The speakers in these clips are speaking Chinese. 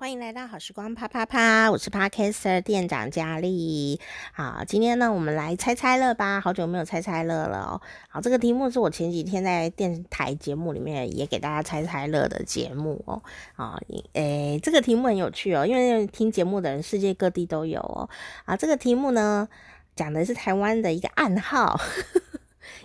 欢迎来到好时光啪啪啪，我是 Podcaster 店长佳丽。好，今天呢，我们来猜猜乐吧。好久没有猜猜乐了哦。好，这个题目是我前几天在电台节目里面也给大家猜猜乐的节目哦。啊，诶，这个题目很有趣哦，因为听节目的人世界各地都有哦。啊，这个题目呢，讲的是台湾的一个暗号。呵呵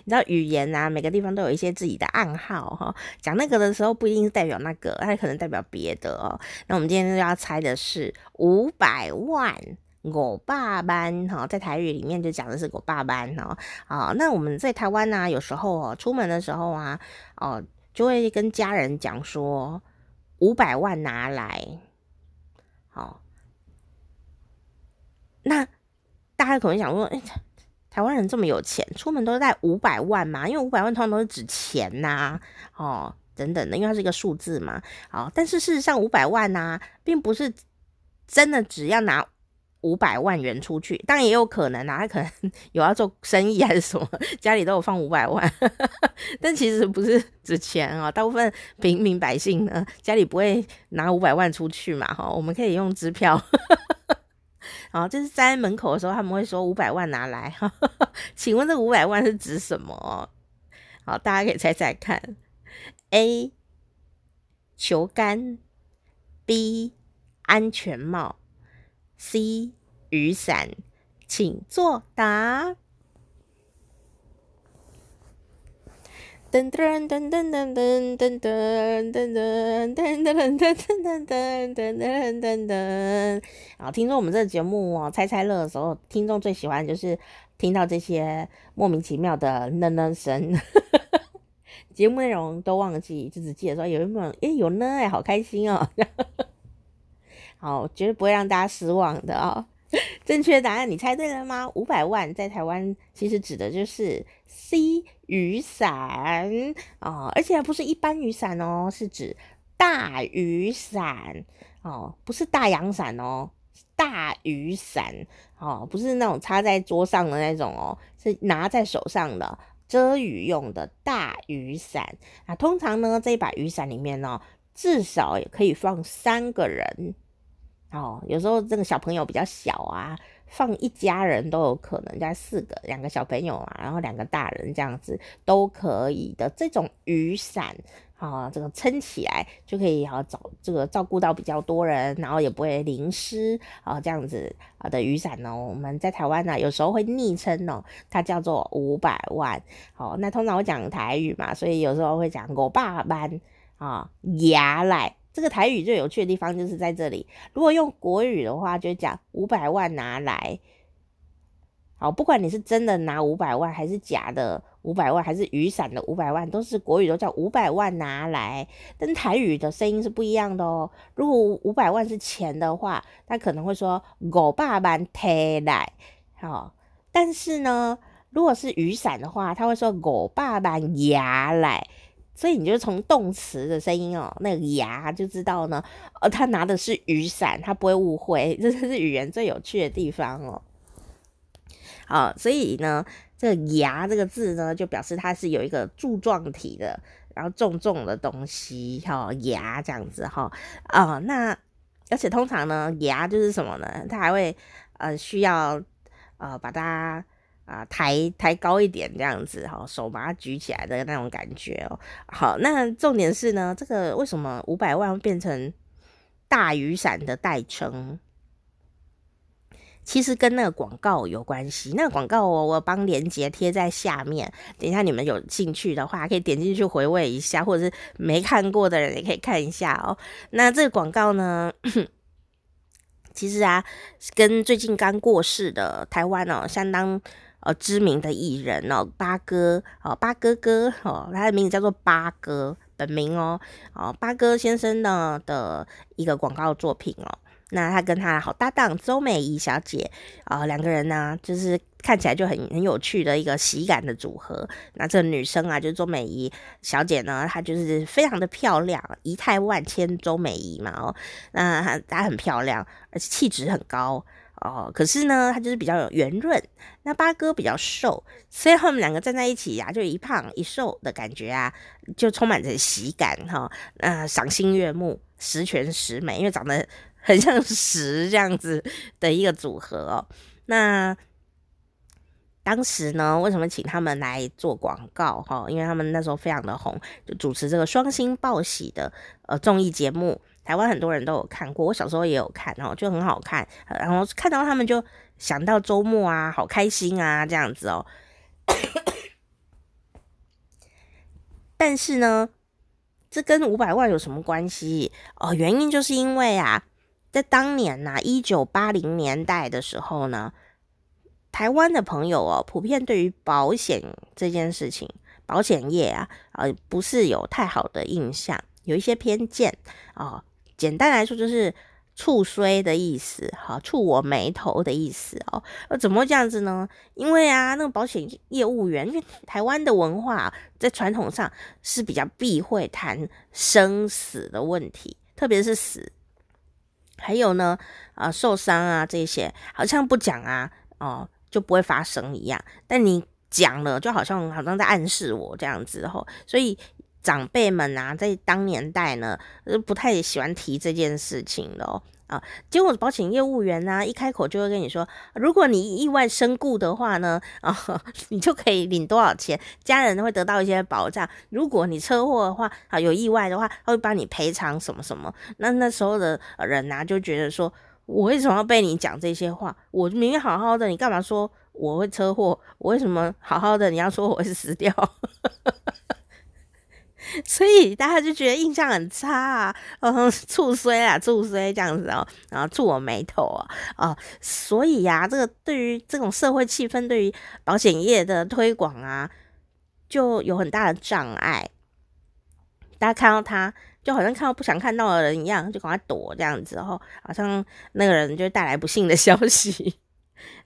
你知道语言啊，每个地方都有一些自己的暗号哈。讲那个的时候不一定是代表那个，它可能代表别的哦。那我们今天就要猜的是五百万我爸班哈，在台语里面就讲的是我爸班哈。啊，那我们在台湾呢，有时候哦，出门的时候啊，哦，就会跟家人讲说五百万拿来。好，那大家可能想说，哎。台湾人这么有钱，出门都带五百万嘛？因为五百万通常都是指钱呐、哦，等等的，因为它是一个数字嘛。好，但是事实上五百万呐、啊，并不是真的只要拿五百万元出去，当然也有可能啊，他可能有要做生意还是什么，家里都有放五百万，但其实不是指钱啊、哦。大部分平民百姓呢，家里不会拿五百万出去嘛，哈，我们可以用支票。好，就是站在门口的时候，他们会说五百万拿来。请问这五百万是指什么？好，大家可以猜猜看。A. 球杆，B. 安全帽，C. 雨伞，请作答。噔噔噔噔噔噔噔噔噔噔噔噔噔噔噔噔噔噔噔，好，听说我们这个节目哦，猜猜乐的时候，听众最喜欢就是听到这些莫名其妙的噔噔声。节目内容都忘记，就只记得说有没有诶有呢哎，好开心哦。好，绝对不会让大家失望的哦。正确答案你猜对了吗？五百万在台湾其实指的就是 C 雨伞哦，而且还不是一般雨伞哦，是指大雨伞哦，不是大阳伞哦，大雨伞哦，不是那种插在桌上的那种哦，是拿在手上的遮雨用的大雨伞啊。通常呢，这一把雨伞里面呢，至少也可以放三个人。哦，有时候这个小朋友比较小啊，放一家人都有可能，加四个，两个小朋友啊，然后两个大人这样子都可以的。这种雨伞，啊、这个撑起来就可以好找这个照顾到比较多人，然后也不会淋湿啊，这样子啊的雨伞呢，我们在台湾呢有时候会昵称哦，它叫做五百万。好、哦，那通常会讲台语嘛，所以有时候会讲五百万啊，牙来。这个台语最有趣的地方就是在这里。如果用国语的话，就讲五百万拿来。好，不管你是真的拿五百万，还是假的五百万，还是雨伞的五百万，都是国语都叫五百万拿来。但台语的声音是不一样的哦。如果五百万是钱的话，他可能会说五百万提来。好，但是呢，如果是雨伞的话，他会说五百万牙来。所以你就从动词的声音哦，那个牙就知道呢，呃，他拿的是雨伞，他不会误会，这是语言最有趣的地方哦。好，所以呢，这个牙这个字呢，就表示它是有一个柱状体的，然后重重的东西，哈，牙这样子哈，啊，那而且通常呢，牙就是什么呢？它还会呃需要呃把它。啊，抬抬高一点这样子哈，手把它举起来的那种感觉哦。好，那重点是呢，这个为什么五百万变成大雨伞的代称？其实跟那个广告有关系。那个广告我我帮连接贴在下面，等一下你们有兴趣的话，可以点进去回味一下，或者是没看过的人也可以看一下哦。那这个广告呢，其实啊，跟最近刚过世的台湾哦，相当。呃，知名的艺人哦，八哥哦，八哥哥哦，他的名字叫做八哥，本名哦，哦，八哥先生呢的一个广告作品哦，那他跟他好搭档周美仪小姐啊，两个人呢，就是看起来就很很有趣的一个喜感的组合。那这个女生啊，就是周美仪小姐呢，她就是非常的漂亮，仪态万千，周美仪嘛哦，那她她很漂亮，而且气质很高。哦，可是呢，他就是比较有圆润，那八哥比较瘦，所以他们两个站在一起呀、就一胖一瘦的感觉啊，就充满着喜感哈，呃，赏心悦目，十全十美，因为长得很像 十这样子的一个组合哦。那当时呢，为什么请他们来做广告哈？因为他们那时候非常的红，就主持这个双星报喜的呃综艺节目。台湾很多人都有看过，我小时候也有看，然后就很好看，然后看到他们就想到周末啊，好开心啊，这样子哦。但是呢，这跟五百万有什么关系？哦，原因就是因为啊，在当年呐，一九八零年代的时候呢，台湾的朋友哦，普遍对于保险这件事情，保险业啊，呃，不是有太好的印象，有一些偏见哦。简单来说就是触衰的意思，哈，触我眉头的意思哦。呃，怎么会这样子呢？因为啊，那个保险业务员，因为台湾的文化在传统上是比较避讳谈生死的问题，特别是死，还有呢，啊、受伤啊这些，好像不讲啊，哦，就不会发生一样。但你讲了，就好像好像在暗示我这样子哦，所以。长辈们啊，在当年代呢，不太喜欢提这件事情的哦。啊，结果保险业务员呢、啊，一开口就会跟你说，如果你意外身故的话呢，啊，你就可以领多少钱，家人会得到一些保障。如果你车祸的话，啊，有意外的话，他会帮你赔偿什么什么。那那时候的人啊，就觉得说，我为什么要被你讲这些话？我明明好好的，你干嘛说我会车祸？我为什么好好的，你要说我会死掉？所以大家就觉得印象很差啊，嗯，触衰啊，触衰这样子哦，然后触我眉头啊，哦，所以呀、这个对于这种社会气氛，对于保险业的推广啊，就有很大的障碍。大家看到他，就好像看到不想看到的人一样，就赶快躲这样子，哦，好像那个人就带来不幸的消息。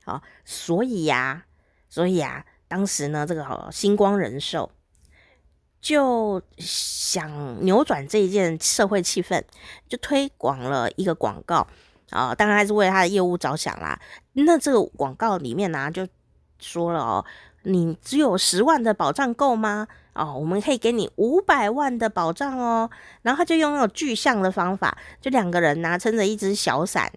好，所以呀、所以呀、当时呢，这个星光人寿。就想扭转这一件社会气氛，就推广了一个广告啊，当然还是为他的业务着想啦。那这个广告里面呢、就说了哦，你只有十万的保障够吗？哦，我们可以给你五百万的保障哦。然后他就用那种具象的方法，就两个人呐、撑着一只小伞，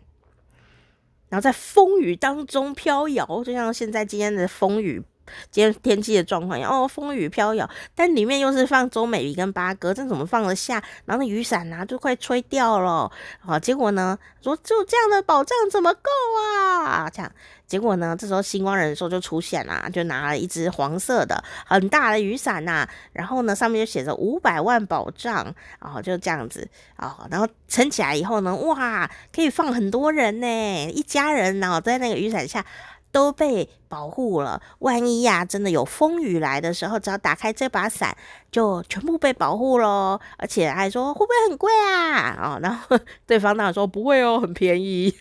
然后在风雨当中飘摇，就像现在今天的风雨。今天天气的状况然哦，风雨飘摇，但里面又是放周美仪跟八哥，这怎么放得下？然后那雨伞啊，就快吹掉了。好，结果呢，说就这样的保障怎么够啊？这样，结果呢，这时候星光人寿就出现了，就拿了一支黄色的很大的雨伞呐，然后呢，上面就写着五百万保障，然后就这样子啊，然后撑起来以后呢，哇，可以放很多人呢，一家人然后在那个雨伞下。都被保护了。万一呀、真的有风雨来的时候，只要打开这把伞，就全部被保护喽。而且还说会不会很贵啊？哦，然后 对方当然说不会哦，很便宜。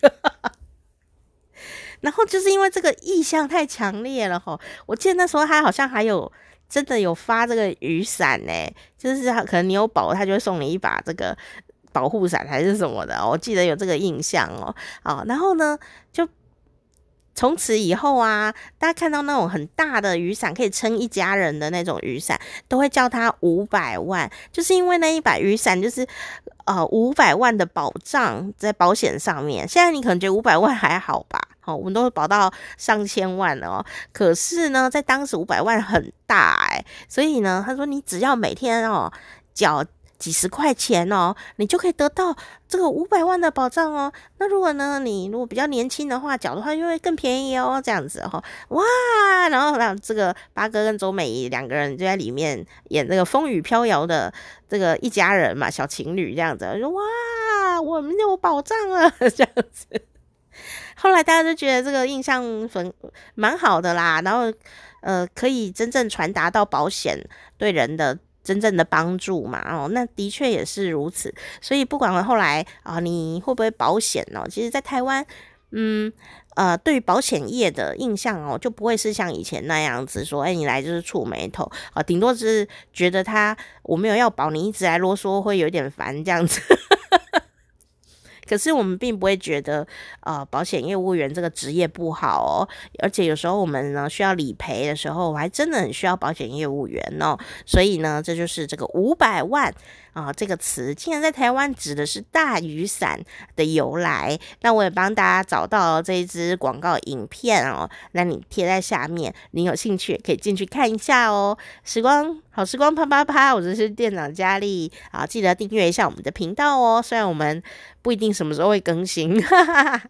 然后就是因为这个意象太强烈了哈，我记得那时候他好像还有真的有发这个雨伞呢，就是可能你有保，他就会送你一把这个保护伞还是什么的。我记得有这个印象哦。啊，然后呢就。从此以后啊，大家看到那种很大的雨伞，可以撑一家人的那种雨伞，都会叫它五百万，就是因为那一把雨伞就是呃五百万的保障在保险上面。现在你可能觉得五百万还好吧？好，我们都会保到上千万哦。可是呢，在当时五百万很大哎，所以呢，他说你只要每天哦缴。几十块钱哦，你就可以得到这个五百万的保障哦。那如果呢，你如果比较年轻的话，缴的话就会更便宜哦。这样子哈、哦，哇，然后让这个八哥跟周美仪两个人就在里面演这个风雨飘摇的这个一家人嘛，小情侣这样子，哇，我们有保障了 这样子。后来大家都觉得这个印象很蛮好的啦，然后呃，可以真正传达到保险对人的。真正的帮助嘛，哦，那的确也是如此。所以不管后来啊，你会不会保险哦？其实，在台湾，嗯，呃，对于保险业的印象哦，就不会是像以前那样子说，哎，你来就是触霉头啊，顶多是觉得他我没有要保，你一直来啰嗦，会有点烦这样子。可是我们并不会觉得呃保险业务员这个职业不好哦，而且有时候我们呢需要理赔的时候，我还真的很需要保险业务员哦。所以呢，这就是这个五百万啊这个词，竟然在台湾指的是大雨伞的由来。那我也帮大家找到了这一支广告影片哦，那你贴在下面，你有兴趣可以进去看一下哦。时光好时光啪啪啪，我这是店长佳丽啊，记得订阅一下我们的频道哦。虽然我们不一定什么时候会更新，哈哈哈。